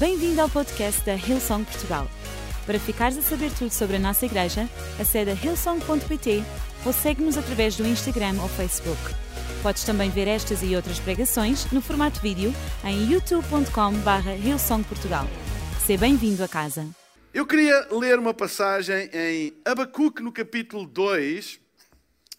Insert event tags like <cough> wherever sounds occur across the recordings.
Bem-vindo ao podcast da Hillsong Portugal. Para ficares a saber tudo sobre a nossa igreja, acede a hillsong.pt ou segue-nos através do Instagram ou Facebook. Podes também ver estas e outras pregações no formato vídeo em youtube.com.br hillsongportugal. Seja bem-vindo a casa. Eu queria ler uma passagem em Abacuque, no capítulo 2,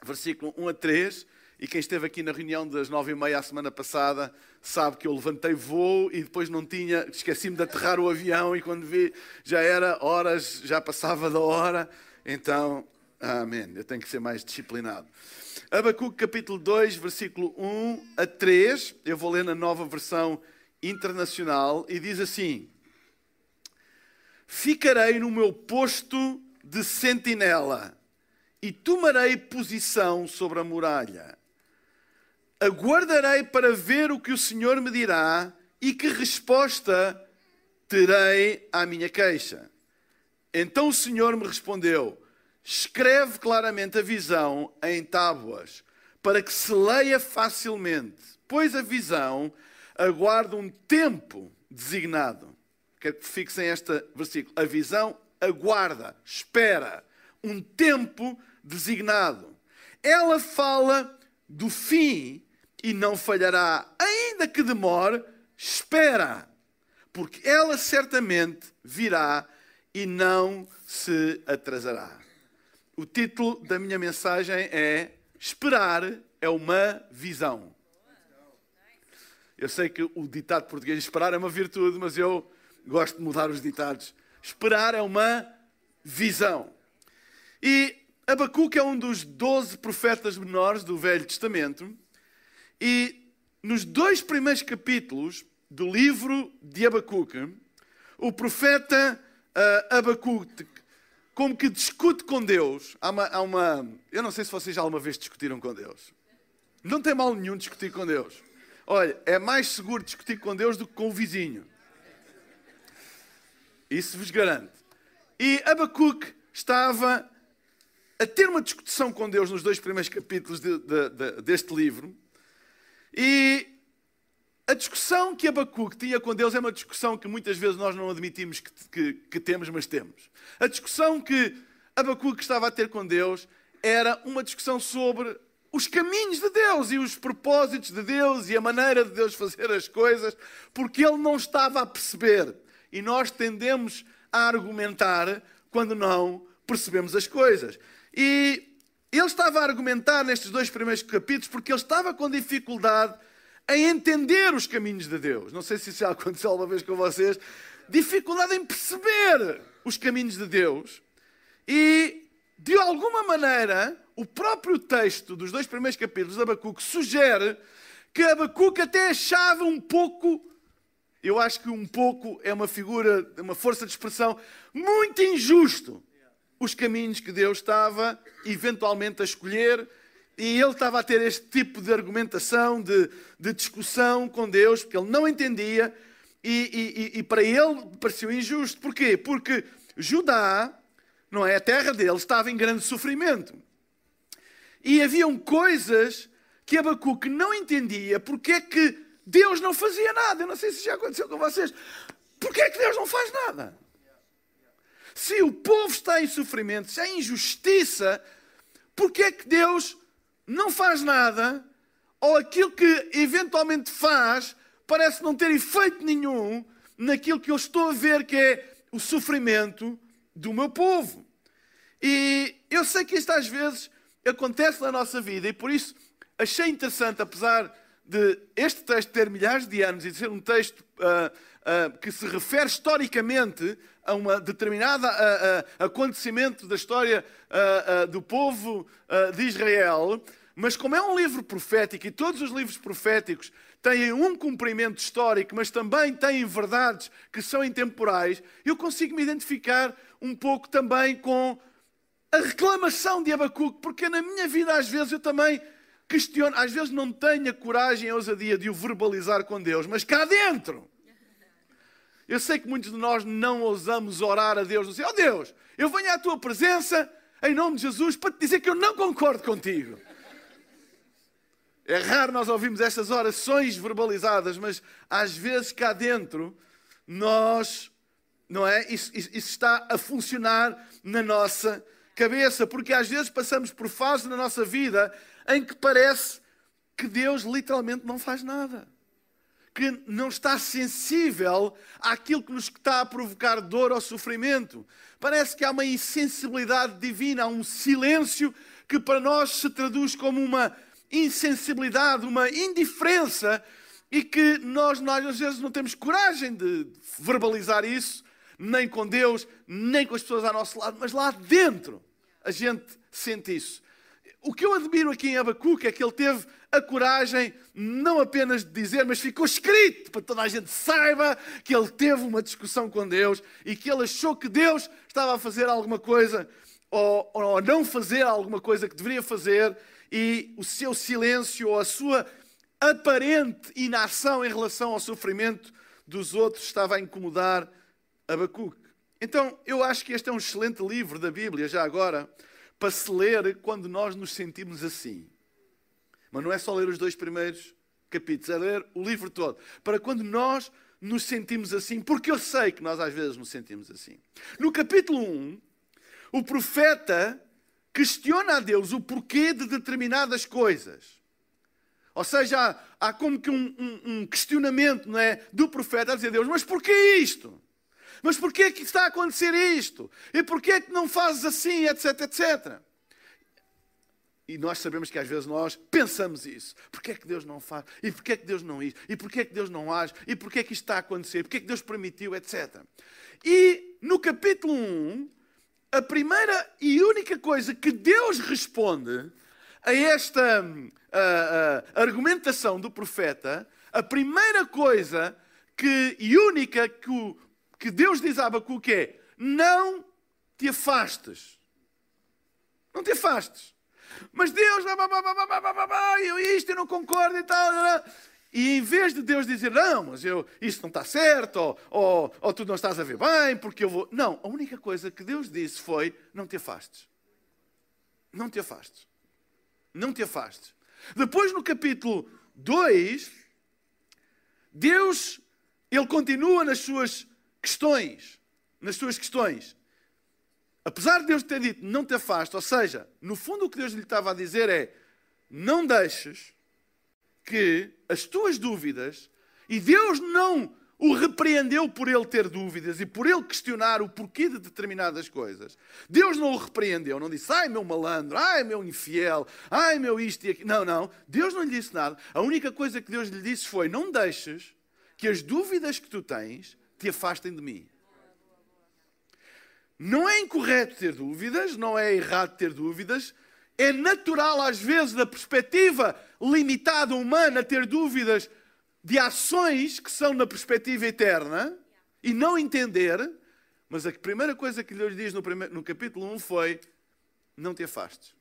versículo 1 a 3. E quem esteve aqui na reunião das nove e meia a semana passada sabe que eu levantei voo e depois não tinha, esqueci-me de aterrar o avião e quando vi já era horas, já passava da hora. Então, amém, eu tenho que ser mais disciplinado. Abacuque capítulo 2, versículo 1 a 3, eu vou ler na nova versão internacional e diz assim: Ficarei no meu posto de sentinela e tomarei posição sobre a muralha. Aguardarei para ver o que o Senhor me dirá e que resposta terei à minha queixa. Então o Senhor me respondeu: Escreve claramente a visão em tábuas, para que se leia facilmente, pois a visão aguarda um tempo designado. Quero que fixem este versículo. A visão aguarda, espera, um tempo designado. Ela fala do fim e não falhará, ainda que demore, espera, porque ela certamente virá e não se atrasará. O título da minha mensagem é Esperar é uma visão. Eu sei que o ditado português esperar é uma virtude, mas eu gosto de mudar os ditados. Esperar é uma visão. E Abacuque é um dos doze profetas menores do Velho Testamento. E nos dois primeiros capítulos do livro de Abacuque, o profeta uh, Abacuque, como que discute com Deus, há uma, há uma, Eu não sei se vocês já alguma vez discutiram com Deus. Não tem mal nenhum discutir com Deus. Olha, é mais seguro discutir com Deus do que com o vizinho. Isso vos garanto. E Abacuque estava a ter uma discussão com Deus nos dois primeiros capítulos de, de, de, deste livro. E a discussão que Abacuque tinha com Deus é uma discussão que muitas vezes nós não admitimos que, que, que temos, mas temos. A discussão que Abacuque estava a ter com Deus era uma discussão sobre os caminhos de Deus e os propósitos de Deus e a maneira de Deus <laughs> fazer as coisas, porque ele não estava a perceber. E nós tendemos a argumentar quando não percebemos as coisas. E ele estava a argumentar nestes dois primeiros capítulos porque ele estava com dificuldade em entender os caminhos de Deus. Não sei se isso já aconteceu alguma vez com vocês. Dificuldade em perceber os caminhos de Deus. E, de alguma maneira, o próprio texto dos dois primeiros capítulos de Abacuque sugere que Abacuque até achava um pouco, eu acho que um pouco é uma figura, uma força de expressão, muito injusto os caminhos que Deus estava eventualmente a escolher. E ele estava a ter este tipo de argumentação, de, de discussão com Deus, porque ele não entendia e, e, e para ele pareceu injusto. Porquê? Porque Judá, não é? A terra dele estava em grande sofrimento. E haviam coisas que Abacuque não entendia porque é que Deus não fazia nada. Eu não sei se já aconteceu com vocês. Porquê é que Deus não faz nada? Se o povo está em sofrimento, se há injustiça, porquê é que Deus não faz nada? Ou aquilo que eventualmente faz parece não ter efeito nenhum naquilo que eu estou a ver que é o sofrimento do meu povo. E eu sei que isto às vezes acontece na nossa vida e por isso achei interessante, apesar de este texto ter milhares de anos e de ser um texto uh, uh, que se refere historicamente a um determinado acontecimento da história do povo de Israel, mas como é um livro profético e todos os livros proféticos têm um cumprimento histórico, mas também têm verdades que são intemporais, eu consigo me identificar um pouco também com a reclamação de Abacuque, porque na minha vida às vezes eu também questiono, às vezes não tenho a coragem e a ousadia de o verbalizar com Deus, mas cá dentro. Eu sei que muitos de nós não ousamos orar a Deus, dizer, oh Deus, eu venho à tua presença em nome de Jesus para te dizer que eu não concordo contigo. É raro nós ouvirmos estas orações verbalizadas, mas às vezes cá dentro nós, não é? Isso, isso, isso está a funcionar na nossa cabeça, porque às vezes passamos por fases na nossa vida em que parece que Deus literalmente não faz nada. Que não está sensível àquilo que nos está a provocar dor ou sofrimento. Parece que há uma insensibilidade divina, há um silêncio que para nós se traduz como uma insensibilidade, uma indiferença e que nós, nós às vezes não temos coragem de verbalizar isso, nem com Deus, nem com as pessoas ao nosso lado, mas lá dentro a gente sente isso. O que eu admiro aqui em Abacuque é que ele teve a coragem não apenas de dizer, mas ficou escrito para toda a gente saiba que ele teve uma discussão com Deus e que ele achou que Deus estava a fazer alguma coisa ou, ou não fazer alguma coisa que deveria fazer e o seu silêncio ou a sua aparente inação em relação ao sofrimento dos outros estava a incomodar Abacuque. Então, eu acho que este é um excelente livro da Bíblia, já agora, para se ler quando nós nos sentimos assim. Mas não é só ler os dois primeiros capítulos, é ler o livro todo. Para quando nós nos sentimos assim, porque eu sei que nós às vezes nos sentimos assim. No capítulo 1, o profeta questiona a Deus o porquê de determinadas coisas. Ou seja, há, há como que um, um, um, questionamento não é, do profeta a dizer a Deus, mas porquê isto? Mas porquê é que está a acontecer isto? E porquê é que não fazes assim, etc, etc. E nós sabemos que às vezes nós pensamos isso. Porquê é que Deus não faz? E porquê é que Deus não isso? E porquê é que Deus não age? E porquê é que isto está a acontecer? Porquê é que Deus permitiu, etc. E no capítulo 1, a primeira e única coisa que Deus responde a esta a, a argumentação do profeta, a primeira coisa que, e única que o que Deus diz a Abacuque é: não te afastes. Não te afastes. Mas Deus, eu isto, eu não concordo e tal. E em vez de Deus dizer, não, mas eu, isto não está certo, ou, ou, ou tu não estás a ver bem, porque eu vou. Não, a única coisa que Deus disse foi: não te afastes. Não te afastes. Não te afastes. Depois, no capítulo 2, Deus, ele continua nas suas questões, nas suas questões. Apesar de Deus ter dito não te afastes, ou seja, no fundo o que Deus lhe estava a dizer é não deixes que as tuas dúvidas, e Deus não o repreendeu por ele ter dúvidas e por ele questionar o porquê de determinadas coisas. Deus não o repreendeu, não disse, ai meu malandro, ai meu infiel, ai meu isto e aquilo. Não, não. Deus não lhe disse nada. A única coisa que Deus lhe disse foi: não deixes que as dúvidas que tu tens te afastem de mim. Não é incorreto ter dúvidas, não é errado ter dúvidas, é natural, às vezes, da perspectiva limitada humana, ter dúvidas de ações que são na perspectiva eterna e não entender. Mas a primeira coisa que Deus diz no, primeiro, no capítulo 1 foi: não te afastes.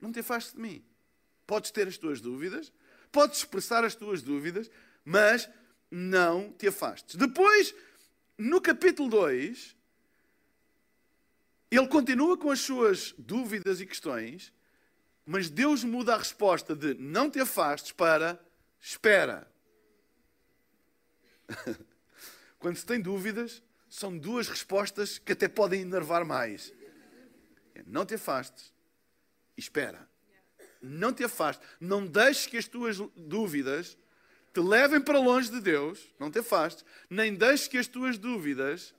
Não te afastes de mim. Podes ter as tuas dúvidas, podes expressar as tuas dúvidas, mas não te afastes. Depois, no capítulo 2, ele continua com as suas dúvidas e questões, mas Deus muda a resposta de não te afastes para espera. <laughs> Quando se tem dúvidas, são duas respostas que até podem enervar mais. Não te afastes e espera. Não te afastes. Não deixes que as tuas dúvidas te levem para longe de Deus, não te afastes, nem deixes que as tuas dúvidas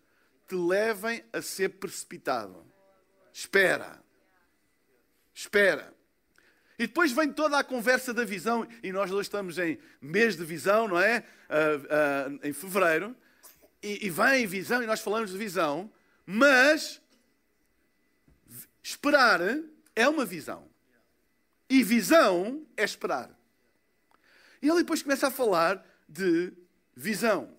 te levem a ser precipitado. Espera. Espera. E depois vem toda a conversa da visão, e nós hoje estamos em mês de visão, não é? Uh, uh, em fevereiro. E, e vem visão, e nós falamos de visão, mas esperar é uma visão. E visão é esperar. E ele depois começa a falar de visão.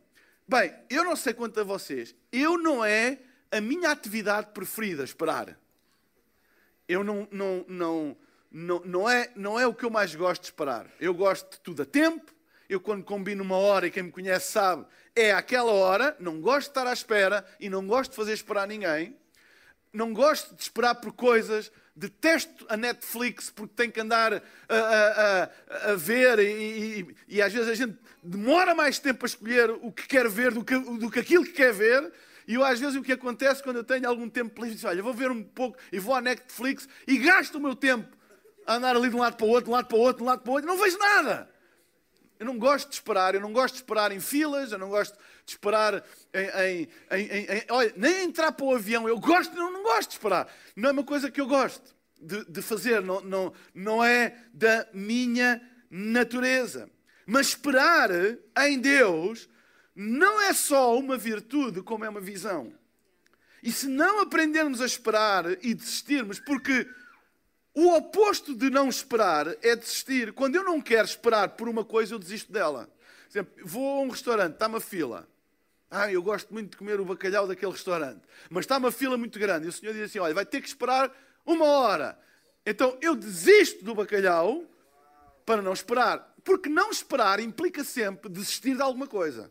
Bem, eu não sei quanto a vocês, eu não é a minha atividade preferida esperar. Eu não, não, não, não, não, é, não é o que eu mais gosto de esperar. Eu gosto de tudo a tempo. Eu, quando combino uma hora, e quem me conhece sabe, é aquela hora. Não gosto de estar à espera e não gosto de fazer esperar ninguém. Não gosto de esperar por coisas, detesto a Netflix porque tem que andar a, a, a, a ver e, e, e, às vezes a gente demora mais tempo a escolher o que quer ver do que, do que aquilo que quer ver. E eu, às vezes, o que acontece quando eu tenho algum tempo livre, digo, olha, vou ver um pouco e vou à Netflix e gasto o meu tempo a andar ali de um lado para o outro, de um lado para o outro, de um lado para o outro, e não vejo nada. Eu não gosto de esperar, eu não gosto de esperar em filas, eu não gosto de esperar em. em, em, em olha, nem entrar para o avião, eu gosto, não, não gosto de esperar. Não é uma coisa que eu gosto de, de fazer, não, não, não é da minha natureza. Mas esperar em Deus não é só uma virtude, como é uma visão. E se não aprendermos a esperar e desistirmos, porque o oposto de não esperar é desistir. Quando eu não quero esperar por uma coisa, eu desisto dela. Por exemplo, vou a um restaurante, está uma fila. Ah, eu gosto muito de comer o bacalhau daquele restaurante. Mas está uma fila muito grande. E o senhor diz assim: olha, vai ter que esperar uma hora. Então eu desisto do bacalhau para não esperar. Porque não esperar implica sempre desistir de alguma coisa.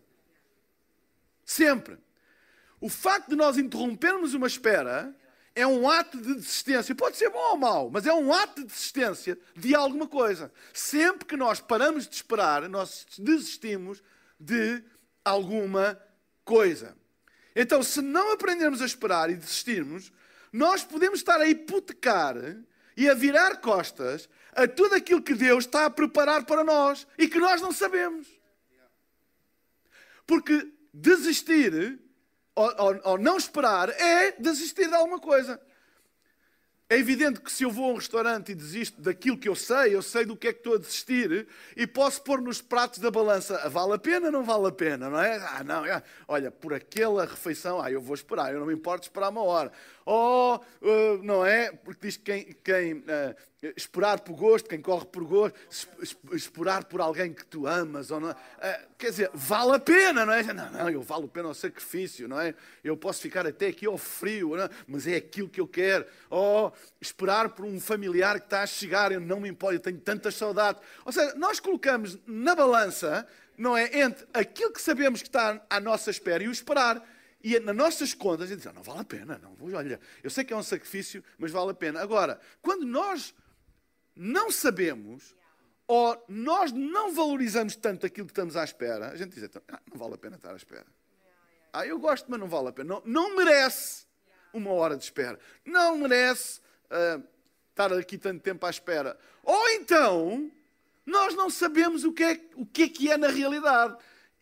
Sempre. O facto de nós interrompermos uma espera é um ato de desistência. Pode ser bom ou mau, mas é um ato de desistência de alguma coisa. Sempre que nós paramos de esperar, nós desistimos de alguma coisa. Então, se não aprendermos a esperar e desistirmos, nós podemos estar a hipotecar e a virar costas a tudo aquilo que Deus está a preparar para nós e que nós não sabemos. Porque desistir ou, ou, ou não esperar é desistir de alguma coisa. É evidente que se eu vou a um restaurante e desisto daquilo que eu sei, eu sei do que é que estou a desistir e posso pôr nos pratos da balança, ah, vale a pena ou não vale a pena, não é? Ah, não, é. olha, por aquela refeição, ah, eu vou esperar, eu não me importo esperar uma hora. Ou, uh, não é? Porque diz que quem, quem uh, esperar por gosto, quem corre por gosto, esperar por alguém que tu amas, ou não, uh, quer dizer, vale a pena, não é? Não, não, eu valo a pena o sacrifício, não é? Eu posso ficar até aqui ao frio, é? mas é aquilo que eu quero. Ou esperar por um familiar que está a chegar, eu não me importo, eu tenho tantas saudades. Ou seja, nós colocamos na balança, não é? Entre aquilo que sabemos que está à nossa espera e o esperar. E nas nossas contas, a gente diz, não vale a pena, não, olha, eu sei que é um sacrifício, mas vale a pena. Agora, quando nós não sabemos, ou nós não valorizamos tanto aquilo que estamos à espera, a gente diz, então, ah, não vale a pena estar à espera. Ah, eu gosto, mas não vale a pena. Não, não merece uma hora de espera. Não merece uh, estar aqui tanto tempo à espera. Ou então, nós não sabemos o que, é, o que é que é na realidade.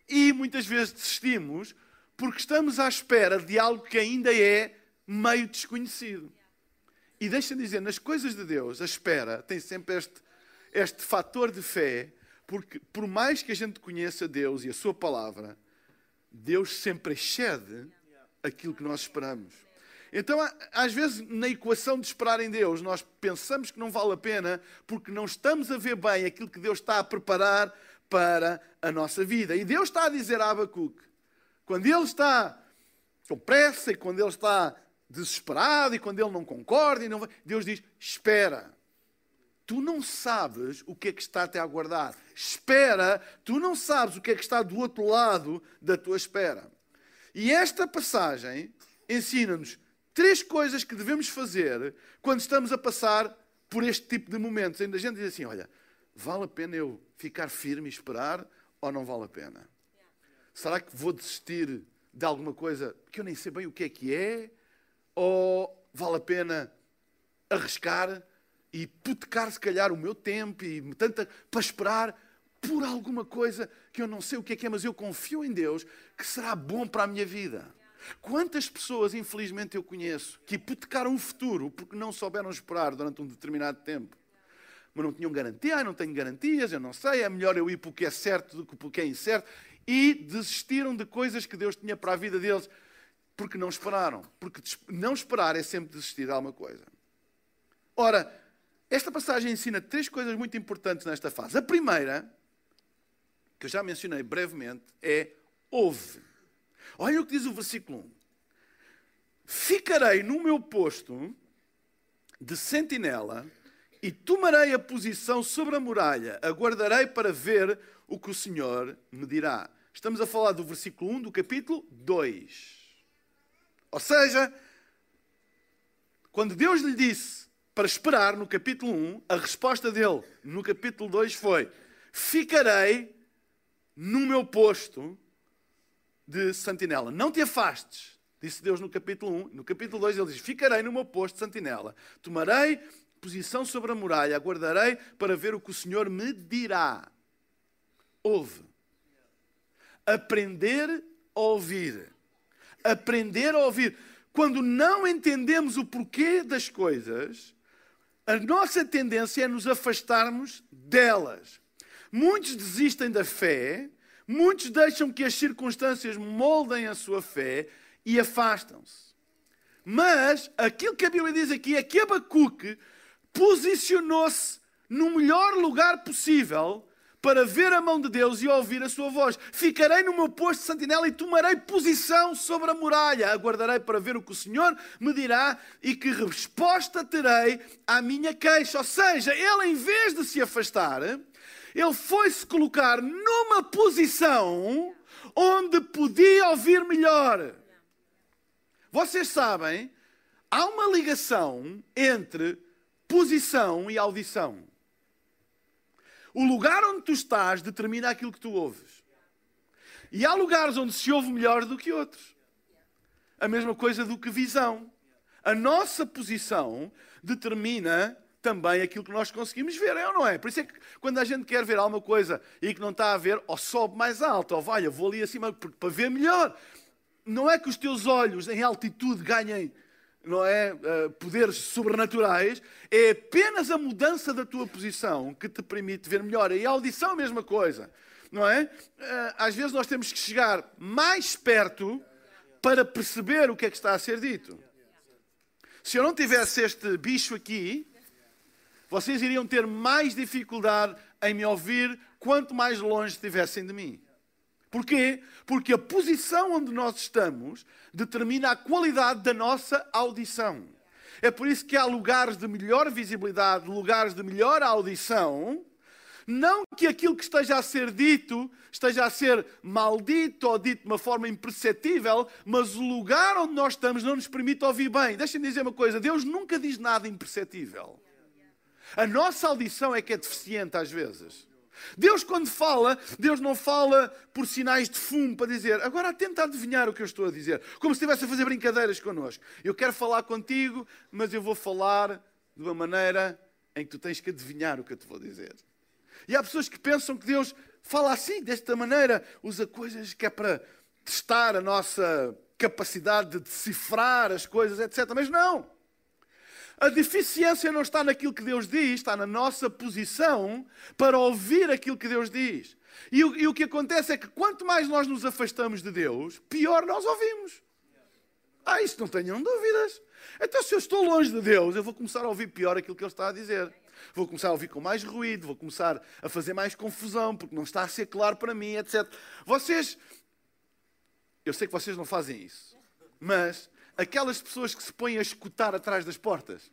E muitas vezes desistimos porque estamos à espera de algo que ainda é meio desconhecido. E deixa-me dizer, nas coisas de Deus, a espera tem sempre este, este fator de fé, porque por mais que a gente conheça Deus e a Sua palavra, Deus sempre excede aquilo que nós esperamos. Então, às vezes, na equação de esperar em Deus, nós pensamos que não vale a pena porque não estamos a ver bem aquilo que Deus está a preparar para a nossa vida. E Deus está a dizer a Abacuque: quando ele está com pressa e quando ele está desesperado e quando ele não concorda, e não... Deus diz: Espera, tu não sabes o que é que está a te aguardar. Espera, tu não sabes o que é que está do outro lado da tua espera. E esta passagem ensina-nos três coisas que devemos fazer quando estamos a passar por este tipo de momentos. Ainda a gente diz assim: olha, vale a pena eu ficar firme e esperar ou não vale a pena? Será que vou desistir de alguma coisa que eu nem sei bem o que é que é? Ou vale a pena arriscar e hipotecar, se calhar, o meu tempo e tanta, para esperar por alguma coisa que eu não sei o que é que é, mas eu confio em Deus que será bom para a minha vida? Quantas pessoas, infelizmente, eu conheço que hipotecaram o futuro porque não souberam esperar durante um determinado tempo? Mas não tinham garantia, ah, não tenho garantias, eu não sei, é melhor eu ir porque é certo do que porque é incerto e desistiram de coisas que Deus tinha para a vida deles porque não esperaram. Porque não esperar é sempre desistir de alguma coisa. Ora, esta passagem ensina três coisas muito importantes nesta fase. A primeira, que eu já mencionei brevemente, é ouve. Olha o que diz o versículo 1. Ficarei no meu posto de sentinela e tomarei a posição sobre a muralha, aguardarei para ver o que o Senhor me dirá. Estamos a falar do versículo 1 do capítulo 2. Ou seja, Quando Deus lhe disse para esperar no capítulo 1, a resposta dele no capítulo 2 foi: Ficarei no meu posto de sentinela. Não te afastes, disse Deus no capítulo 1. No capítulo 2 ele diz: Ficarei no meu posto de sentinela. Tomarei posição sobre a muralha, aguardarei para ver o que o Senhor me dirá. Ouve. Aprender a ouvir. Aprender a ouvir. Quando não entendemos o porquê das coisas, a nossa tendência é nos afastarmos delas. Muitos desistem da fé, muitos deixam que as circunstâncias moldem a sua fé e afastam-se. Mas aquilo que a Bíblia diz aqui é que Abacuque posicionou-se no melhor lugar possível para ver a mão de Deus e ouvir a sua voz. Ficarei no meu posto de sentinela e tomarei posição sobre a muralha. Aguardarei para ver o que o Senhor me dirá e que resposta terei à minha queixa. Ou seja, ele, em vez de se afastar, ele foi se colocar numa posição onde podia ouvir melhor. Vocês sabem, há uma ligação entre posição e audição. O lugar onde tu estás determina aquilo que tu ouves. E há lugares onde se ouve melhor do que outros. A mesma coisa do que visão. A nossa posição determina também aquilo que nós conseguimos ver, é ou não é? Por isso é que quando a gente quer ver alguma coisa e que não está a ver, ou sobe mais alto, ou vai, eu vou ali acima para ver melhor. Não é que os teus olhos em altitude ganhem não é, uh, poderes sobrenaturais, é apenas a mudança da tua posição que te permite ver melhor. E a audição é a mesma coisa, não é? Uh, às vezes nós temos que chegar mais perto para perceber o que é que está a ser dito. Se eu não tivesse este bicho aqui, vocês iriam ter mais dificuldade em me ouvir quanto mais longe estivessem de mim. Porquê? Porque a posição onde nós estamos determina a qualidade da nossa audição. É por isso que há lugares de melhor visibilidade, lugares de melhor audição. Não que aquilo que esteja a ser dito esteja a ser maldito ou dito de uma forma imperceptível, mas o lugar onde nós estamos não nos permite ouvir bem. Deixem-me dizer uma coisa: Deus nunca diz nada imperceptível. A nossa audição é que é deficiente às vezes. Deus, quando fala, Deus não fala por sinais de fumo para dizer, agora tenta adivinhar o que eu estou a dizer, como se estivesse a fazer brincadeiras connosco. Eu quero falar contigo, mas eu vou falar de uma maneira em que tu tens que adivinhar o que eu te vou dizer. E há pessoas que pensam que Deus fala assim, desta maneira, usa coisas que é para testar a nossa capacidade de decifrar as coisas, etc. Mas não. A deficiência não está naquilo que Deus diz, está na nossa posição para ouvir aquilo que Deus diz. E o, e o que acontece é que quanto mais nós nos afastamos de Deus, pior nós ouvimos. Ah, isso não tenham dúvidas. Então, se eu estou longe de Deus, eu vou começar a ouvir pior aquilo que Ele está a dizer. Vou começar a ouvir com mais ruído, vou começar a fazer mais confusão, porque não está a ser claro para mim, etc. Vocês, eu sei que vocês não fazem isso, mas aquelas pessoas que se põem a escutar atrás das portas.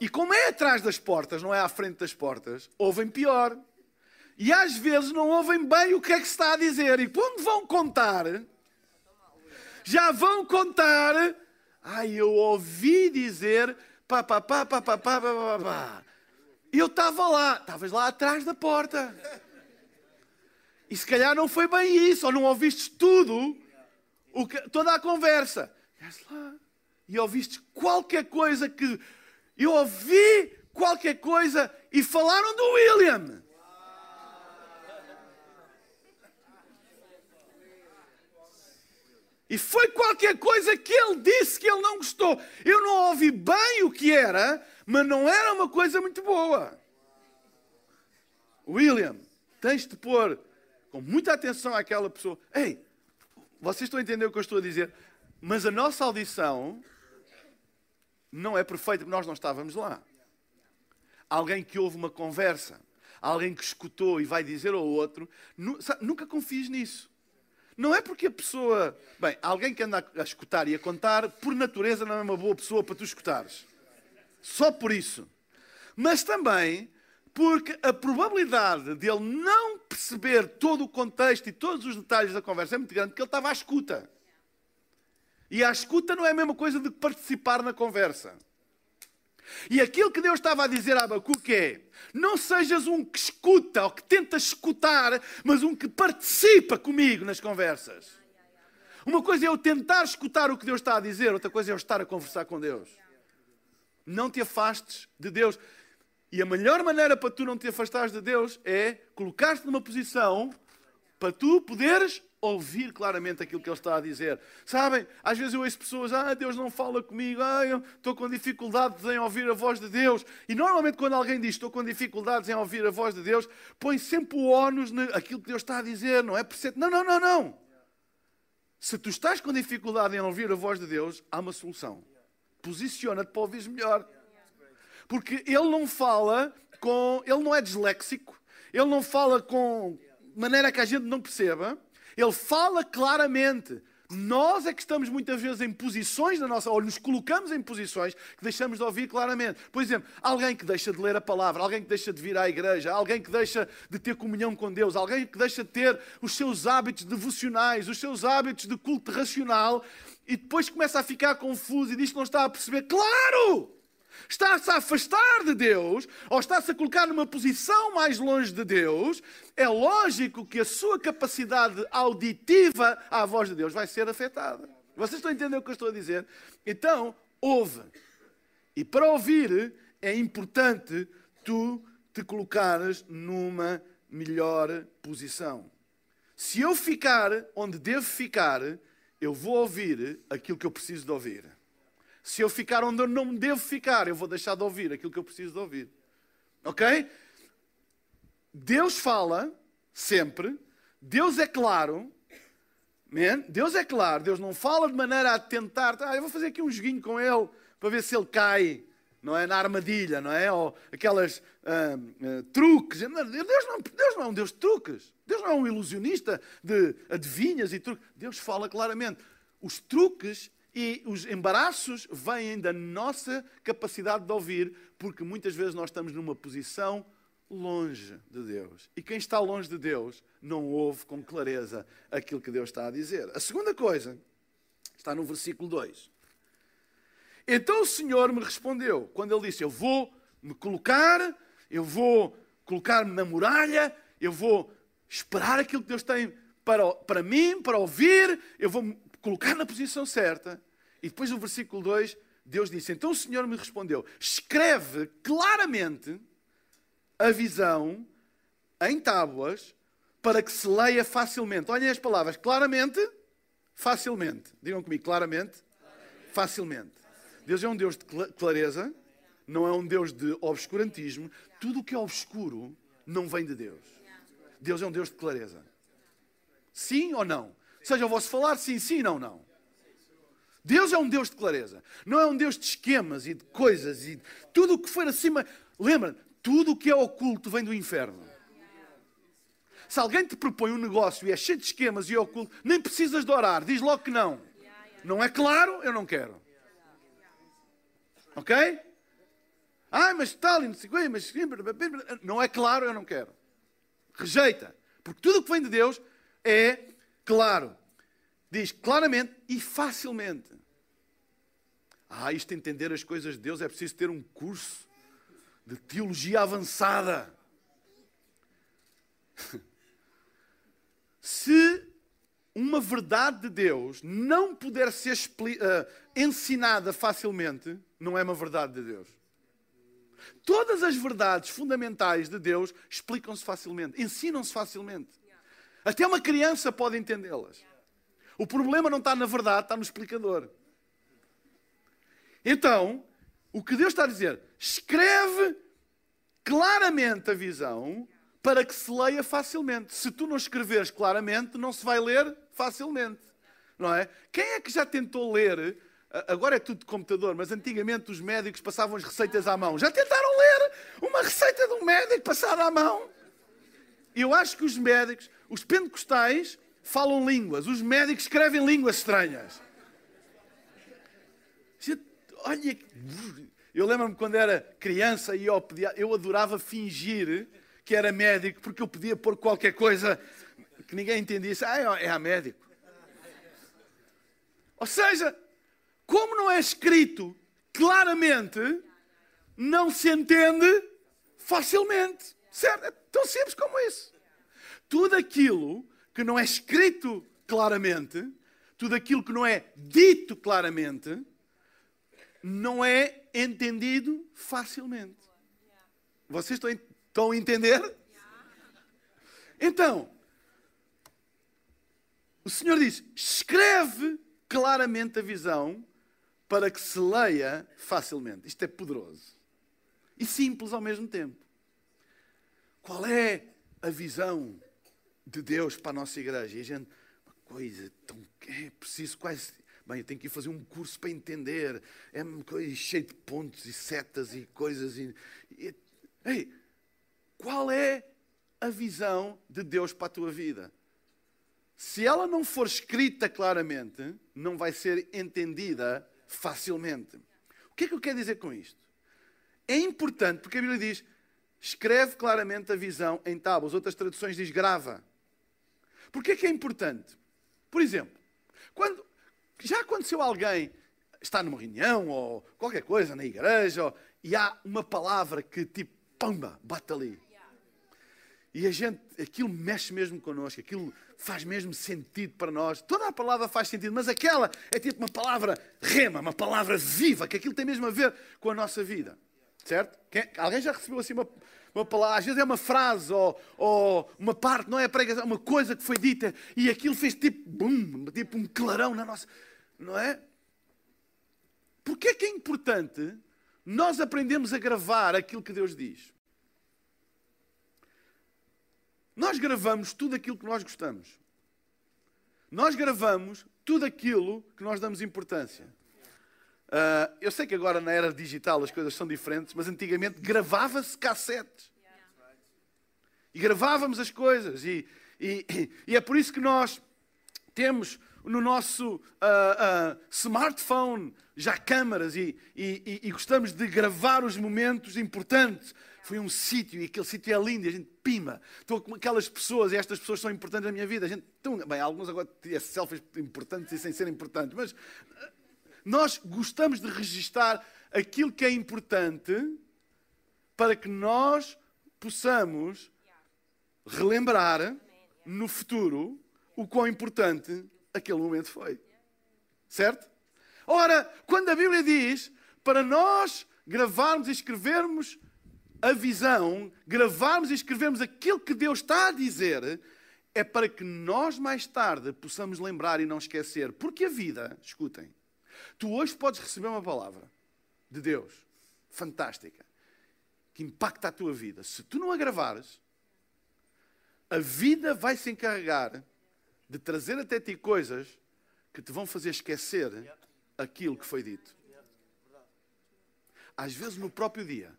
E como é atrás das portas, não é à frente das portas, ouvem pior. E às vezes não ouvem bem o que é que se está a dizer. E quando vão contar, já vão contar. Ai, eu ouvi dizer pá, pá, pá, pá, pá, pá, pá, pá. Eu estava lá, estavas lá atrás da porta. E se calhar não foi bem isso, ou não ouviste tudo que, toda a conversa. e ouviste qualquer coisa que. Eu ouvi qualquer coisa e falaram do William. E foi qualquer coisa que ele disse que ele não gostou. Eu não ouvi bem o que era, mas não era uma coisa muito boa. William, tens de pôr com muita atenção àquela pessoa. Ei, vocês estão a entender o que eu estou a dizer? Mas a nossa audição não é perfeita porque nós não estávamos lá. Alguém que ouve uma conversa, alguém que escutou e vai dizer ao outro, nunca confies nisso. Não é porque a pessoa. Bem, alguém que anda a escutar e a contar, por natureza não é uma boa pessoa para tu escutares. Só por isso. Mas também porque a probabilidade de ele não perceber todo o contexto e todos os detalhes da conversa é muito grande, porque ele estava à escuta. E a escuta não é a mesma coisa de participar na conversa. E aquilo que Deus estava a dizer a Abacuque é: não sejas um que escuta ou que tenta escutar, mas um que participa comigo nas conversas. Uma coisa é eu tentar escutar o que Deus está a dizer, outra coisa é eu estar a conversar com Deus. Não te afastes de Deus. E a melhor maneira para tu não te afastares de Deus é colocar-te numa posição para tu poderes ouvir claramente aquilo que Ele está a dizer. Sabem, às vezes eu ouço pessoas, ah, Deus não fala comigo, ah, eu estou com dificuldades em ouvir a voz de Deus. E normalmente quando alguém diz, estou com dificuldades em ouvir a voz de Deus, põe sempre o ónus naquilo que Deus está a dizer, não é? Não, não, não, não. Se tu estás com dificuldade em ouvir a voz de Deus, há uma solução. Posiciona-te para ouvir melhor. Porque Ele não fala com... Ele não é disléxico. Ele não fala com maneira que a gente não perceba ele fala claramente. Nós é que estamos muitas vezes em posições na nossa, ou nos colocamos em posições que deixamos de ouvir claramente. Por exemplo, alguém que deixa de ler a palavra, alguém que deixa de vir à igreja, alguém que deixa de ter comunhão com Deus, alguém que deixa de ter os seus hábitos devocionais, os seus hábitos de culto racional, e depois começa a ficar confuso e diz que não está a perceber. Claro! Está-se a afastar de Deus, ou está-se a colocar numa posição mais longe de Deus, é lógico que a sua capacidade auditiva à voz de Deus vai ser afetada. Vocês estão a entender o que eu estou a dizer? Então, ouve. E para ouvir, é importante tu te colocares numa melhor posição. Se eu ficar onde devo ficar, eu vou ouvir aquilo que eu preciso de ouvir. Se eu ficar onde eu não devo ficar, eu vou deixar de ouvir aquilo que eu preciso de ouvir. Ok? Deus fala sempre, Deus é claro, man? Deus é claro, Deus não fala de maneira a tentar, ah, eu vou fazer aqui um joguinho com ele para ver se ele cai, não é? Na armadilha, não é? Ou aquelas ah, ah, truques. Deus não, Deus não é um Deus de truques. Deus não é um ilusionista de adivinhas e truques. Deus fala claramente. Os truques e os embaraços vêm da nossa capacidade de ouvir, porque muitas vezes nós estamos numa posição longe de Deus. E quem está longe de Deus não ouve com clareza aquilo que Deus está a dizer. A segunda coisa está no versículo 2. Então o Senhor me respondeu, quando ele disse: Eu vou me colocar, eu vou colocar-me na muralha, eu vou esperar aquilo que Deus tem para, para mim, para ouvir, eu vou colocar na posição certa. E depois no versículo 2, Deus disse: Então o Senhor me respondeu: escreve claramente a visão em tábuas para que se leia facilmente. Olhem as palavras: claramente, facilmente. Digam comigo: claramente, claramente. facilmente. Deus é um Deus de clareza, não é um Deus de obscurantismo. Tudo o que é obscuro não vem de Deus. Deus é um Deus de clareza. Sim ou não? Seja o vosso falar, sim, sim, não, não. Deus é um Deus de clareza. Não é um Deus de esquemas e de coisas e tudo o que for acima. Lembra, tudo o que é oculto vem do inferno. Se alguém te propõe um negócio e é cheio de esquemas e é oculto, nem precisas de orar, diz logo que não. Não é claro, eu não quero. Ok? Ah, mas tal, não sei mas não é claro, eu não quero. Rejeita. Porque tudo o que vem de Deus é claro. Diz claramente e facilmente. Ah, isto entender as coisas de Deus é preciso ter um curso de teologia avançada. <laughs> Se uma verdade de Deus não puder ser uh, ensinada facilmente, não é uma verdade de Deus. Todas as verdades fundamentais de Deus explicam-se facilmente, ensinam-se facilmente. Até uma criança pode entendê-las. O problema não está na verdade, está no explicador. Então, o que Deus está a dizer? Escreve claramente a visão para que se leia facilmente. Se tu não escreveres claramente, não se vai ler facilmente. Não é? Quem é que já tentou ler? Agora é tudo de computador, mas antigamente os médicos passavam as receitas à mão. Já tentaram ler uma receita de um médico passada à mão? Eu acho que os médicos, os pentecostais, falam línguas, os médicos escrevem línguas estranhas. Olha, eu lembro-me quando era criança e eu, adorava fingir que era médico, porque eu podia pôr qualquer coisa que ninguém entendisse. Ah, é, é a médico. Ou seja, como não é escrito claramente, não se entende facilmente. Certo? É tão simples como isso. Tudo aquilo que não é escrito claramente, tudo aquilo que não é dito claramente, não é entendido facilmente. Vocês estão, estão a entender? Então, o Senhor diz: escreve claramente a visão para que se leia facilmente. Isto é poderoso e simples ao mesmo tempo. Qual é a visão de Deus para a nossa igreja? E a gente, uma coisa tão. É preciso quase. Bem, eu tenho que ir fazer um curso para entender. É uma coisa cheia de pontos e setas e coisas. E, e, ei, qual é a visão de Deus para a tua vida? Se ela não for escrita claramente, não vai ser entendida facilmente. O que é que eu quero dizer com isto? É importante, porque a Bíblia diz: escreve claramente a visão em tábuas. Outras traduções diz grava. É que é importante? Por exemplo, quando, já aconteceu alguém está numa reunião ou qualquer coisa na igreja ou, e há uma palavra que tipo, pamba, bate ali. E a gente, aquilo mexe mesmo connosco, aquilo faz mesmo sentido para nós. Toda a palavra faz sentido, mas aquela é tipo uma palavra rema, uma palavra viva, que aquilo tem mesmo a ver com a nossa vida. Certo? Quem, alguém já recebeu assim uma, uma palavra, às vezes é uma frase ou, ou uma parte, não é a pregação, uma coisa que foi dita e aquilo fez tipo, bum, tipo um clarão na nossa. Não é? Porquê é que é importante nós aprendemos a gravar aquilo que Deus diz? Nós gravamos tudo aquilo que nós gostamos. Nós gravamos tudo aquilo que nós damos importância. Uh, eu sei que agora na era digital as coisas são diferentes, mas antigamente gravava-se cassetes. E gravávamos as coisas. E, e, e, é por isso que nós temos no nosso uh, uh, smartphone já câmaras e, e, e, gostamos de gravar os momentos importantes. Foi um sítio e aquele sítio é lindo e a gente pima. Estou com aquelas pessoas e estas pessoas são importantes na minha vida. A gente, bem, alguns agora têm selfies importantes e sem ser importantes, mas nós gostamos de registar aquilo que é importante para que nós possamos relembrar no futuro o quão importante aquele momento foi. Certo? Ora, quando a Bíblia diz para nós gravarmos e escrevermos a visão, gravarmos e escrevermos aquilo que Deus está a dizer, é para que nós mais tarde possamos lembrar e não esquecer. Porque a vida, escutem, tu hoje podes receber uma palavra de Deus fantástica que impacta a tua vida. Se tu não a gravares, a vida vai se encarregar de trazer até ti coisas que te vão fazer esquecer aquilo que foi dito. Às vezes no próprio dia.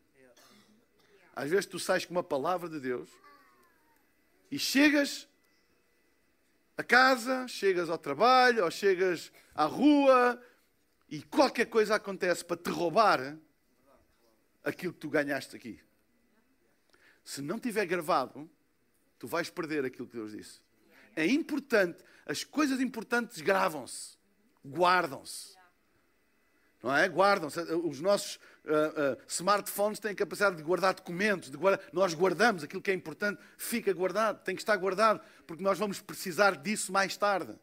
Às vezes tu sais com uma palavra de Deus e chegas a casa, chegas ao trabalho, ou chegas à rua e qualquer coisa acontece para te roubar aquilo que tu ganhaste aqui. Se não tiver gravado, tu vais perder aquilo que Deus disse. É importante, as coisas importantes gravam-se, guardam-se. Não é? Guardam-se. Os nossos uh, uh, smartphones têm a capacidade de guardar documentos. De guardar... Nós guardamos aquilo que é importante, fica guardado, tem que estar guardado, porque nós vamos precisar disso mais tarde.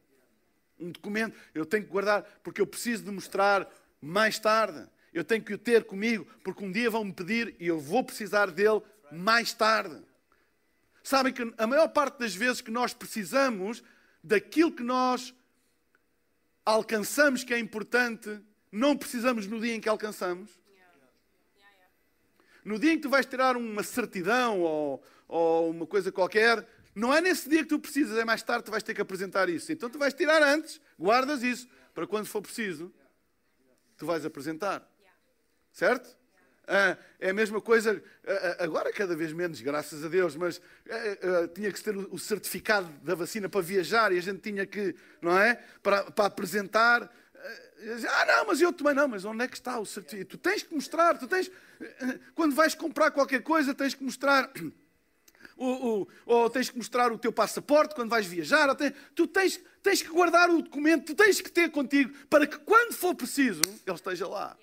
Um documento eu tenho que guardar porque eu preciso de mostrar mais tarde. Eu tenho que o ter comigo porque um dia vão me pedir e eu vou precisar dele mais tarde. Sabem que a maior parte das vezes que nós precisamos daquilo que nós alcançamos que é importante, não precisamos no dia em que alcançamos. No dia em que tu vais tirar uma certidão ou, ou uma coisa qualquer, não é nesse dia que tu precisas, é mais tarde tu vais ter que apresentar isso. Então tu vais tirar antes, guardas isso, para quando for preciso, tu vais apresentar. Certo? Ah, é a mesma coisa, ah, ah, agora cada vez menos, graças a Deus, mas tinha que ter o certificado da vacina para viajar e a gente tinha que, não é? Para, para apresentar. Ah, não, mas eu também não, mas onde é que está o certificado? Tu tens que mostrar, tu tens. Quando vais comprar qualquer coisa, tens que mostrar o, o, ou tens que mostrar o teu passaporte quando vais viajar. Tens, tu tens, tens que guardar o documento, tu tens que ter contigo para que quando for preciso, ele esteja lá.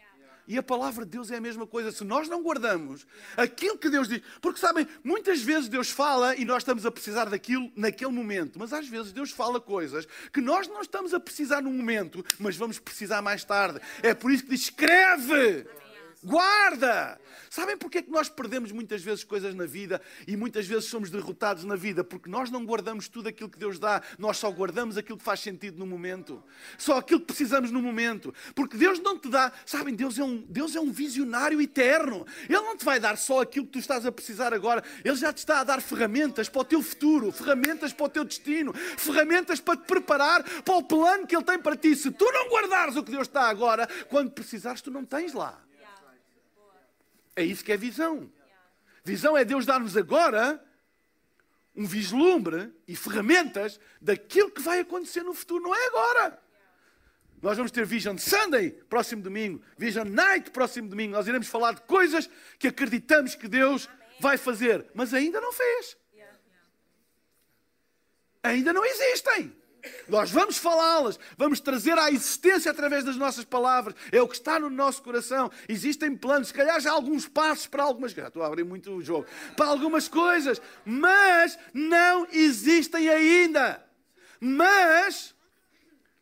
E a palavra de Deus é a mesma coisa. Se nós não guardamos aquilo que Deus diz, porque sabem, muitas vezes Deus fala e nós estamos a precisar daquilo naquele momento, mas às vezes Deus fala coisas que nós não estamos a precisar no momento, mas vamos precisar mais tarde. É por isso que diz: escreve. Guarda! Sabem porque é que nós perdemos muitas vezes coisas na vida e muitas vezes somos derrotados na vida? Porque nós não guardamos tudo aquilo que Deus dá, nós só guardamos aquilo que faz sentido no momento. Só aquilo que precisamos no momento. Porque Deus não te dá, sabem, Deus é um, Deus é um visionário eterno. Ele não te vai dar só aquilo que tu estás a precisar agora, Ele já te está a dar ferramentas para o teu futuro, ferramentas para o teu destino, ferramentas para te preparar para o plano que Ele tem para ti. Se tu não guardares o que Deus está agora, quando precisares, tu não tens lá. É isso que é visão. Visão é Deus dar-nos agora um vislumbre e ferramentas daquilo que vai acontecer no futuro, não é agora. Nós vamos ter Vision Sunday próximo domingo, Vision Night próximo domingo. Nós iremos falar de coisas que acreditamos que Deus vai fazer, mas ainda não fez. Ainda não existem. Nós vamos falá-las, vamos trazer à existência através das nossas palavras. É o que está no nosso coração. Existem planos, se calhar já alguns passos para algumas coisas. Estou a abrir muito o jogo. Para algumas coisas, mas não existem ainda. Mas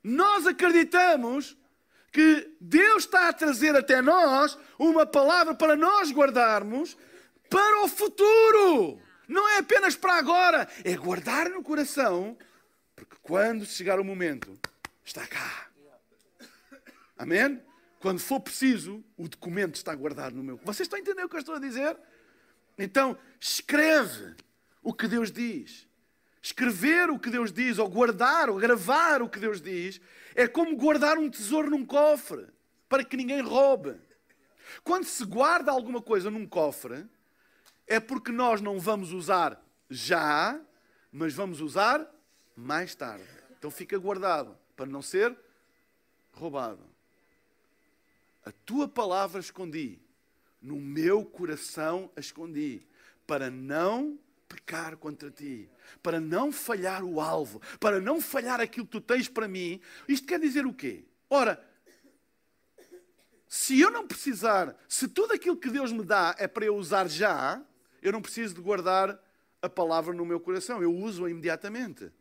nós acreditamos que Deus está a trazer até nós uma palavra para nós guardarmos para o futuro. Não é apenas para agora, é guardar no coração porque quando chegar o momento, está cá. Amém? Quando for preciso, o documento está guardado no meu. Vocês estão a entender o que eu estou a dizer? Então, escreve o que Deus diz. Escrever o que Deus diz, ou guardar, ou gravar o que Deus diz, é como guardar um tesouro num cofre, para que ninguém roube. Quando se guarda alguma coisa num cofre, é porque nós não vamos usar já, mas vamos usar mais tarde. Então fica guardado para não ser roubado. A tua palavra escondi, no meu coração a escondi, para não pecar contra ti, para não falhar o alvo, para não falhar aquilo que tu tens para mim. Isto quer dizer o quê? Ora, se eu não precisar, se tudo aquilo que Deus me dá é para eu usar já, eu não preciso de guardar a palavra no meu coração, eu uso-a imediatamente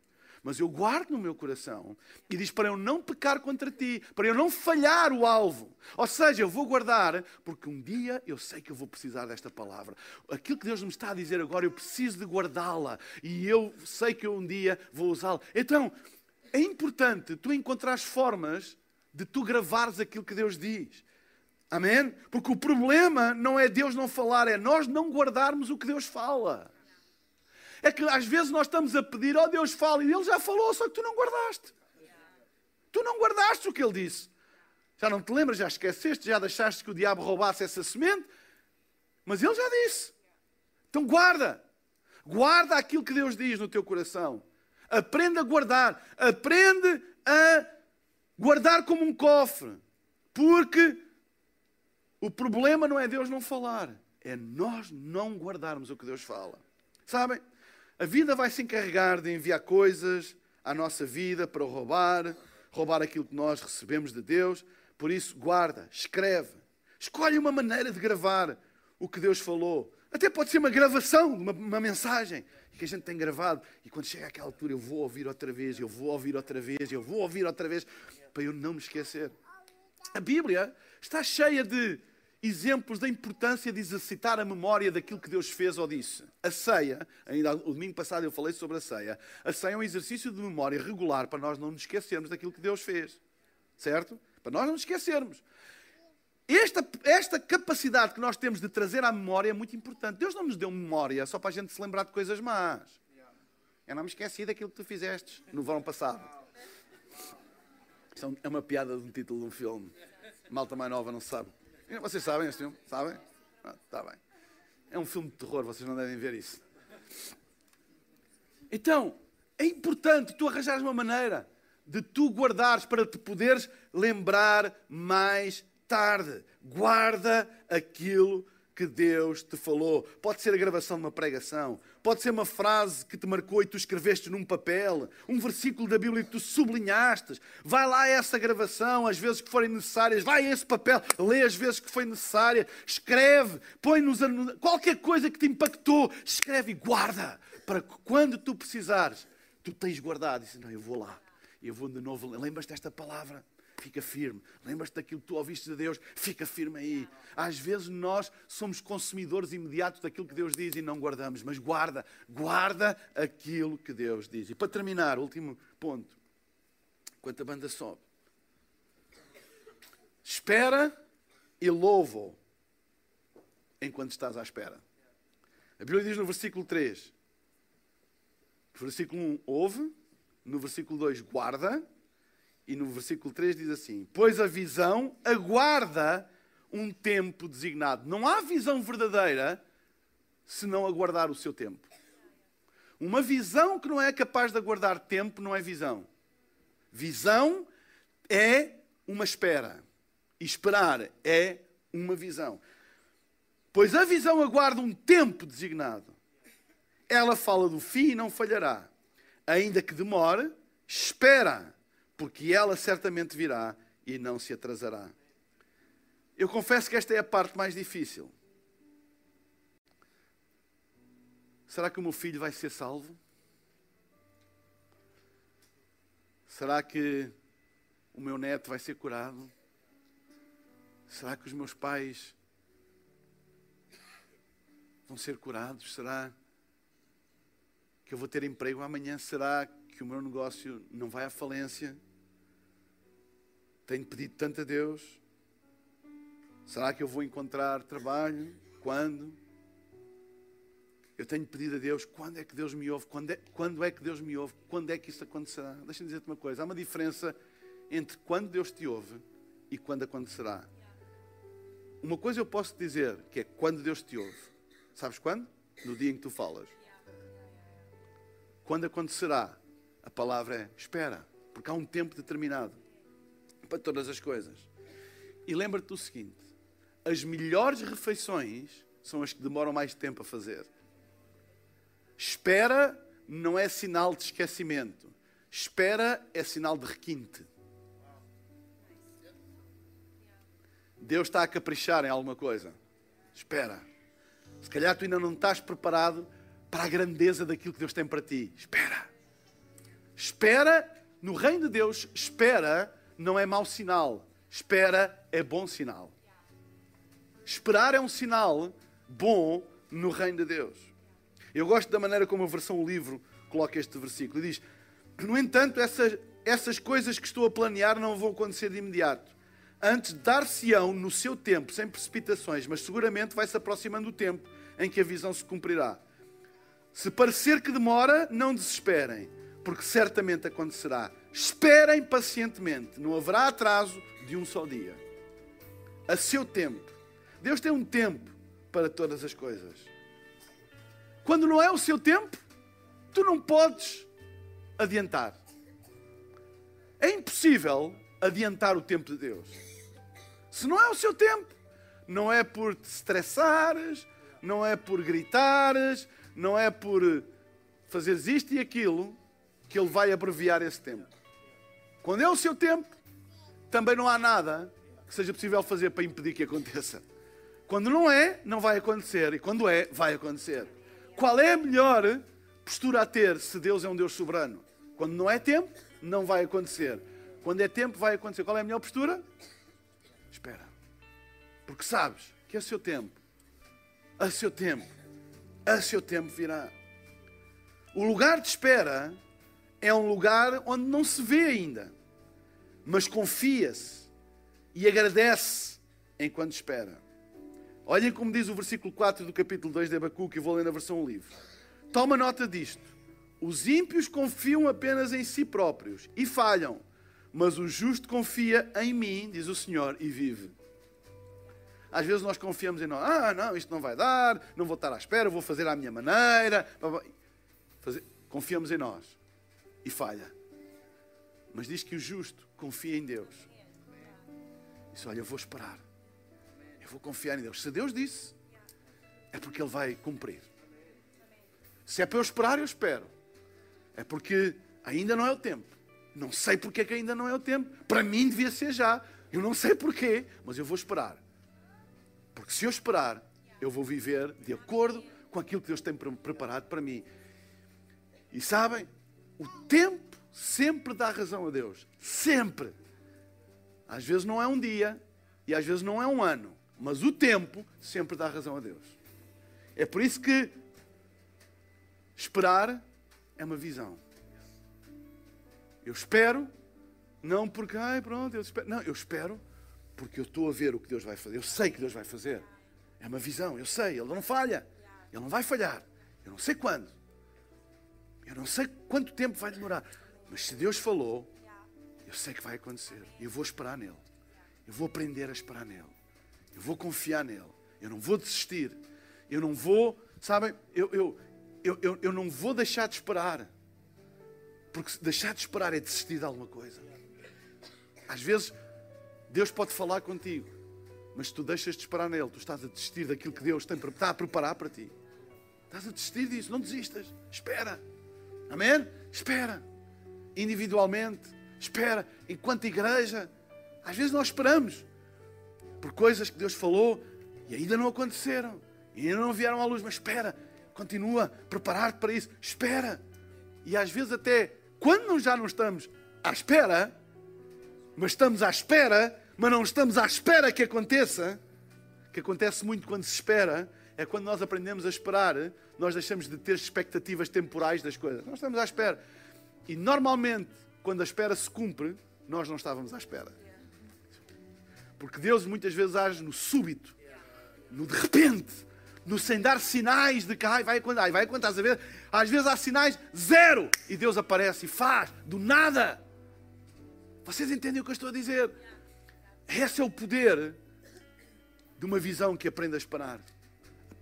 mas eu guardo no meu coração. E diz para eu não pecar contra ti, para eu não falhar o alvo. Ou seja, eu vou guardar, porque um dia eu sei que eu vou precisar desta palavra. Aquilo que Deus me está a dizer agora, eu preciso de guardá-la. E eu sei que eu um dia vou usá-la. Então, é importante tu encontrares formas de tu gravares aquilo que Deus diz. Amém? Porque o problema não é Deus não falar, é nós não guardarmos o que Deus fala. É que às vezes nós estamos a pedir, ó oh, Deus fala, e Ele já falou, só que tu não guardaste. Tu não guardaste o que Ele disse. Já não te lembras, já esqueceste, já deixaste que o diabo roubasse essa semente, mas Ele já disse. Então guarda. Guarda aquilo que Deus diz no teu coração. Aprende a guardar. Aprende a guardar como um cofre. Porque o problema não é Deus não falar, é nós não guardarmos o que Deus fala. Sabem? A vida vai se encarregar de enviar coisas à nossa vida para roubar, roubar aquilo que nós recebemos de Deus. Por isso, guarda, escreve, escolhe uma maneira de gravar o que Deus falou. Até pode ser uma gravação, uma, uma mensagem que a gente tem gravado. E quando chega àquela altura, eu vou ouvir outra vez, eu vou ouvir outra vez, eu vou ouvir outra vez, para eu não me esquecer. A Bíblia está cheia de exemplos da importância de exercitar a memória daquilo que Deus fez ou disse. A ceia, ainda o domingo passado eu falei sobre a ceia, a ceia é um exercício de memória regular para nós não nos esquecermos daquilo que Deus fez. Certo? Para nós não nos esquecermos. Esta, esta capacidade que nós temos de trazer à memória é muito importante. Deus não nos deu memória só para a gente se lembrar de coisas más. Eu não me esqueci daquilo que tu fizeste no verão passado. Isso é uma piada de um título de um filme. Malta mais nova não sabe. Vocês sabem este filme? Sabem? Ah, tá bem. É um filme de terror, vocês não devem ver isso. Então, é importante tu arranjares uma maneira de tu guardares para te poderes lembrar mais tarde. Guarda aquilo que Deus te falou. Pode ser a gravação de uma pregação, pode ser uma frase que te marcou e tu escreveste num papel, um versículo da Bíblia que tu sublinhaste. Vai lá essa gravação, às vezes que forem necessárias, vai esse papel, lê as vezes que foi necessária, escreve, põe-nos qualquer coisa que te impactou, escreve e guarda, para que quando tu precisares, tu tens guardado. E diz, não, eu vou lá, eu vou de novo, lembras desta palavra? Fica firme. Lembras-te daquilo que tu ouviste de Deus? Fica firme aí. Às vezes nós somos consumidores imediatos daquilo que Deus diz e não guardamos, mas guarda, guarda aquilo que Deus diz. E para terminar, último ponto, enquanto a banda sobe. Espera e louva enquanto estás à espera. A Bíblia diz no versículo 3, no versículo 1, ouve, no versículo 2, guarda, e no versículo 3 diz assim: Pois a visão aguarda um tempo designado. Não há visão verdadeira se não aguardar o seu tempo. Uma visão que não é capaz de aguardar tempo não é visão. Visão é uma espera. E esperar é uma visão. Pois a visão aguarda um tempo designado. Ela fala do fim e não falhará. Ainda que demore, espera porque ela certamente virá e não se atrasará. Eu confesso que esta é a parte mais difícil. Será que o meu filho vai ser salvo? Será que o meu neto vai ser curado? Será que os meus pais vão ser curados? Será que eu vou ter emprego amanhã? Será que o meu negócio não vai à falência? Tenho pedido tanto a Deus. Será que eu vou encontrar trabalho? Quando? Eu tenho pedido a Deus, quando é que Deus me ouve? Quando é, quando é que Deus me ouve? Quando é que isso acontecerá? Deixa-me dizer-te uma coisa: há uma diferença entre quando Deus te ouve e quando acontecerá. Uma coisa eu posso dizer, que é quando Deus te ouve. Sabes quando? No dia em que tu falas. Quando acontecerá? A palavra é espera, porque há um tempo determinado para todas as coisas. E lembra-te do seguinte: as melhores refeições são as que demoram mais tempo a fazer. Espera não é sinal de esquecimento. Espera é sinal de requinte. Deus está a caprichar em alguma coisa. Espera. Se calhar tu ainda não estás preparado para a grandeza daquilo que Deus tem para ti. Espera. Espera no reino de Deus. Espera não é mau sinal. Espera é bom sinal. Esperar é um sinal bom no reino de Deus. Eu gosto da maneira como a versão livro coloca este versículo. Diz: No entanto, essas, essas coisas que estou a planear não vão acontecer de imediato. Antes dar-se-ão no seu tempo, sem precipitações, mas seguramente vai se aproximando o tempo em que a visão se cumprirá. Se parecer que demora, não desesperem, porque certamente acontecerá. Esperem pacientemente, não haverá atraso de um só dia. A seu tempo. Deus tem um tempo para todas as coisas. Quando não é o seu tempo, tu não podes adiantar. É impossível adiantar o tempo de Deus. Se não é o seu tempo, não é por te estressares, não é por gritares, não é por fazeres isto e aquilo que Ele vai abreviar esse tempo. Quando é o seu tempo, também não há nada que seja possível fazer para impedir que aconteça. Quando não é, não vai acontecer. E quando é, vai acontecer. Qual é a melhor postura a ter se Deus é um Deus soberano? Quando não é tempo, não vai acontecer. Quando é tempo, vai acontecer. Qual é a melhor postura? Espera. Porque sabes que é o seu tempo. A seu tempo. A seu tempo virá. O lugar de espera é um lugar onde não se vê ainda, mas confia-se e agradece enquanto espera. Olhem como diz o versículo 4 do capítulo 2 de Abacuque, e vou ler na versão livre. Toma nota disto. Os ímpios confiam apenas em si próprios e falham, mas o justo confia em mim, diz o Senhor, e vive. Às vezes nós confiamos em nós. Ah, não, isto não vai dar, não vou estar à espera, vou fazer à minha maneira. Confiamos em nós e falha. Mas diz que o justo confia em Deus. Diz: Olha, eu vou esperar. Eu vou confiar em Deus. Se Deus disse, é porque Ele vai cumprir. Se é para eu esperar, eu espero. É porque ainda não é o tempo. Não sei porque é que ainda não é o tempo. Para mim devia ser já. Eu não sei porquê, mas eu vou esperar. Porque se eu esperar, eu vou viver de acordo com aquilo que Deus tem preparado para mim. E sabem, o tempo sempre dá razão a Deus. Sempre. Às vezes não é um dia e às vezes não é um ano, mas o tempo sempre dá razão a Deus. É por isso que esperar é uma visão. Eu espero, não porque, ai, pronto, eu espero. Não, eu espero porque eu estou a ver o que Deus vai fazer. Eu sei que Deus vai fazer. É uma visão, eu sei, Ele não falha. Ele não vai falhar. Eu não sei quando. Eu não sei quanto tempo vai demorar. Mas se Deus falou, eu sei que vai acontecer. Eu vou esperar nele. Eu vou aprender a esperar nele. Eu vou confiar nele. Eu não vou desistir. Eu não vou, sabem, eu, eu, eu, eu, eu não vou deixar de esperar. Porque deixar de esperar é desistir de alguma coisa. Às vezes, Deus pode falar contigo, mas tu deixas de esperar nele. Tu estás a desistir daquilo que Deus tem, está a preparar para ti. Estás a desistir disso. Não desistas. Espera. Amém? Espera. Individualmente. Espera. Enquanto igreja. Às vezes nós esperamos por coisas que Deus falou e ainda não aconteceram. E ainda não vieram à luz. Mas espera. Continua. Preparar-te para isso. Espera. E às vezes até quando já não estamos à espera, mas estamos à espera, mas não estamos à espera que aconteça, que acontece muito quando se espera, é quando nós aprendemos a esperar, nós deixamos de ter expectativas temporais das coisas. Nós estamos à espera. E normalmente, quando a espera se cumpre, nós não estávamos à espera. Porque Deus muitas vezes age no súbito, no de repente, no sem dar sinais de que ai, vai quando, ai, vai quando estás a ver. Às vezes há sinais zero e Deus aparece e faz do nada. Vocês entendem o que eu estou a dizer? Esse é o poder de uma visão que aprenda a esperar.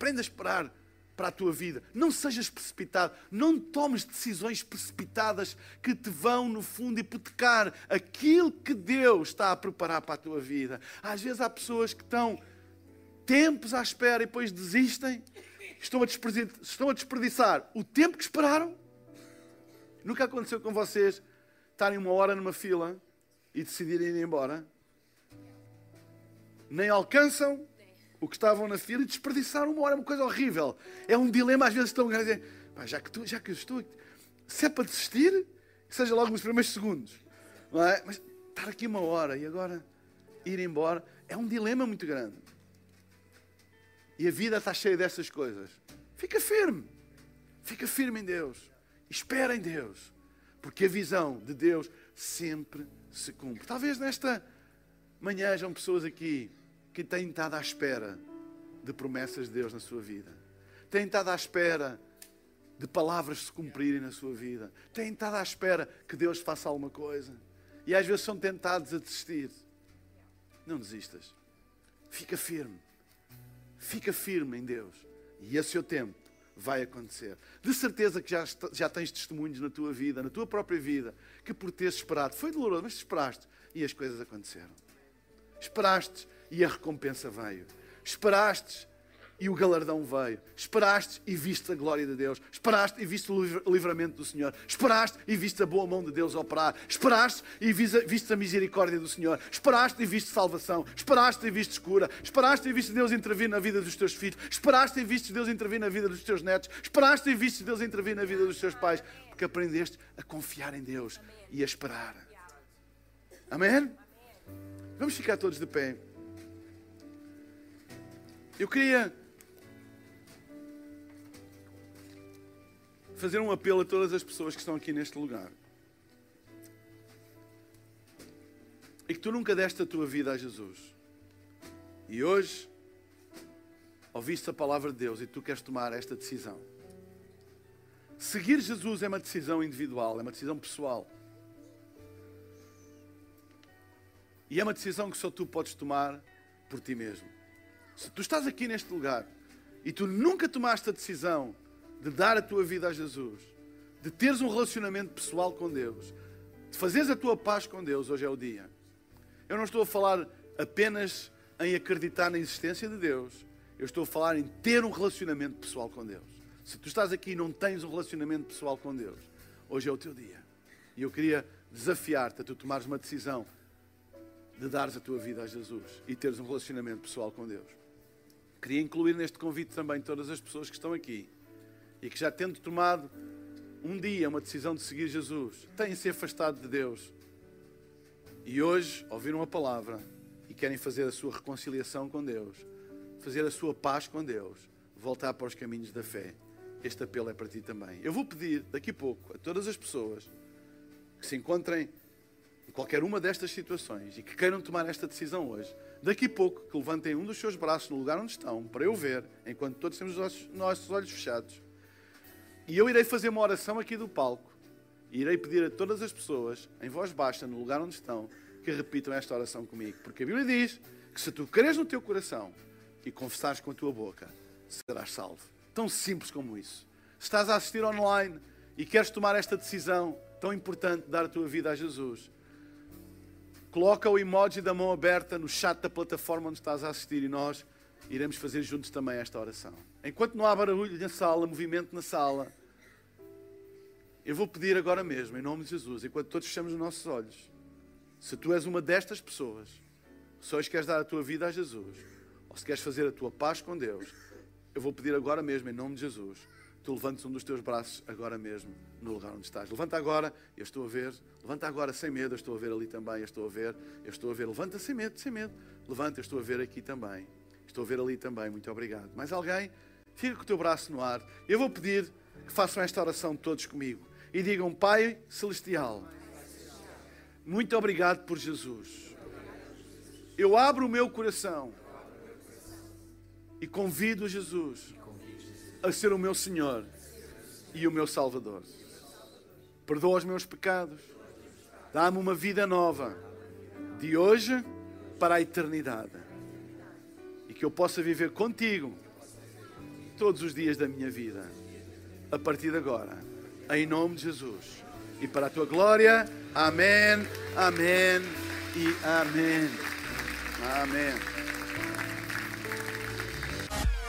Aprenda a esperar para a tua vida. Não sejas precipitado. Não tomes decisões precipitadas que te vão, no fundo, hipotecar aquilo que Deus está a preparar para a tua vida. Às vezes há pessoas que estão tempos à espera e depois desistem, estão a, estão a desperdiçar o tempo que esperaram. Nunca aconteceu com vocês estarem uma hora numa fila e decidirem ir embora? Nem alcançam o que estavam na fila e desperdiçaram uma hora, é uma coisa horrível. É um dilema, às vezes estão a dizer, já que, tu, já que eu estou, se é para desistir, seja logo nos primeiros segundos. Não é? Mas estar aqui uma hora e agora ir embora é um dilema muito grande. E a vida está cheia dessas coisas. Fica firme. Fica firme em Deus. Espera em Deus. Porque a visão de Deus sempre se cumpre. Talvez nesta manhã hajam pessoas aqui que têm estado à espera de promessas de Deus na sua vida. Têm estado à espera de palavras se cumprirem na sua vida. Têm estado à espera que Deus faça alguma coisa. E às vezes são tentados a desistir. Não desistas. Fica firme. Fica firme em Deus e a seu tempo vai acontecer. De certeza que já, já tens testemunhos na tua vida, na tua própria vida, que por teres esperado, foi doloroso, mas esperaste e as coisas aconteceram. Esperaste e a recompensa veio. Esperaste e o galardão veio. Esperaste e viste a glória de Deus. Esperaste e viste o livramento do Senhor. Esperaste e viste a boa mão de Deus operar. Esperaste e viste a misericórdia do Senhor. Esperaste e viste salvação. Esperaste e viste cura. Esperaste e viste Deus intervir na vida dos teus filhos. Esperaste e viste Deus intervir na vida dos teus netos. Esperaste e viste Deus intervir na vida dos teus pais. Porque aprendeste a confiar em Deus e a esperar. Amém? Vamos ficar todos de pé. Eu queria fazer um apelo a todas as pessoas que estão aqui neste lugar. E que tu nunca deste a tua vida a Jesus. E hoje ouviste a palavra de Deus e tu queres tomar esta decisão. Seguir Jesus é uma decisão individual, é uma decisão pessoal. E é uma decisão que só tu podes tomar por ti mesmo. Se tu estás aqui neste lugar e tu nunca tomaste a decisão de dar a tua vida a Jesus, de teres um relacionamento pessoal com Deus, de fazeres a tua paz com Deus, hoje é o dia. Eu não estou a falar apenas em acreditar na existência de Deus. Eu estou a falar em ter um relacionamento pessoal com Deus. Se tu estás aqui e não tens um relacionamento pessoal com Deus, hoje é o teu dia. E eu queria desafiar-te a tu tomares uma decisão de dares a tua vida a Jesus e teres um relacionamento pessoal com Deus. Queria incluir neste convite também todas as pessoas que estão aqui e que já tendo tomado um dia uma decisão de seguir Jesus, têm se afastado de Deus e hoje ouviram a palavra e querem fazer a sua reconciliação com Deus, fazer a sua paz com Deus, voltar para os caminhos da fé. Este apelo é para ti também. Eu vou pedir daqui a pouco a todas as pessoas que se encontrem em qualquer uma destas situações e que queiram tomar esta decisão hoje, daqui a pouco que levantem um dos seus braços no lugar onde estão, para eu ver, enquanto todos temos os nossos olhos fechados. E eu irei fazer uma oração aqui do palco e irei pedir a todas as pessoas, em voz baixa, no lugar onde estão, que repitam esta oração comigo. Porque a Bíblia diz que se tu creres no teu coração e confessares com a tua boca, serás salvo. Tão simples como isso. Se estás a assistir online e queres tomar esta decisão tão importante de dar a tua vida a Jesus, Coloca o emoji da mão aberta no chat da plataforma onde estás a assistir e nós iremos fazer juntos também esta oração. Enquanto não há barulho na sala, movimento na sala, eu vou pedir agora mesmo, em nome de Jesus, enquanto todos fechamos os nossos olhos, se tu és uma destas pessoas, se hoje queres dar a tua vida a Jesus, ou se queres fazer a tua paz com Deus, eu vou pedir agora mesmo, em nome de Jesus, tu levantes um dos teus braços agora mesmo, no lugar onde estás. Levanta agora, eu estou a ver. Levanta agora sem medo, eu estou a ver ali também, eu estou a ver, eu estou a ver. Levanta sem medo, sem medo. Levanta, eu estou a ver aqui também. Estou a ver ali também, muito obrigado. Mais alguém? Fica com o teu braço no ar. Eu vou pedir que façam esta oração todos comigo. E digam, Pai Celestial, muito obrigado por Jesus. Eu abro o meu coração e convido Jesus a ser o meu Senhor e o meu Salvador. Perdoa os meus pecados. Dá-me uma vida nova, de hoje para a eternidade. E que eu possa viver contigo todos os dias da minha vida, a partir de agora, em nome de Jesus. E para a tua glória, amém, amém e amém. Amém.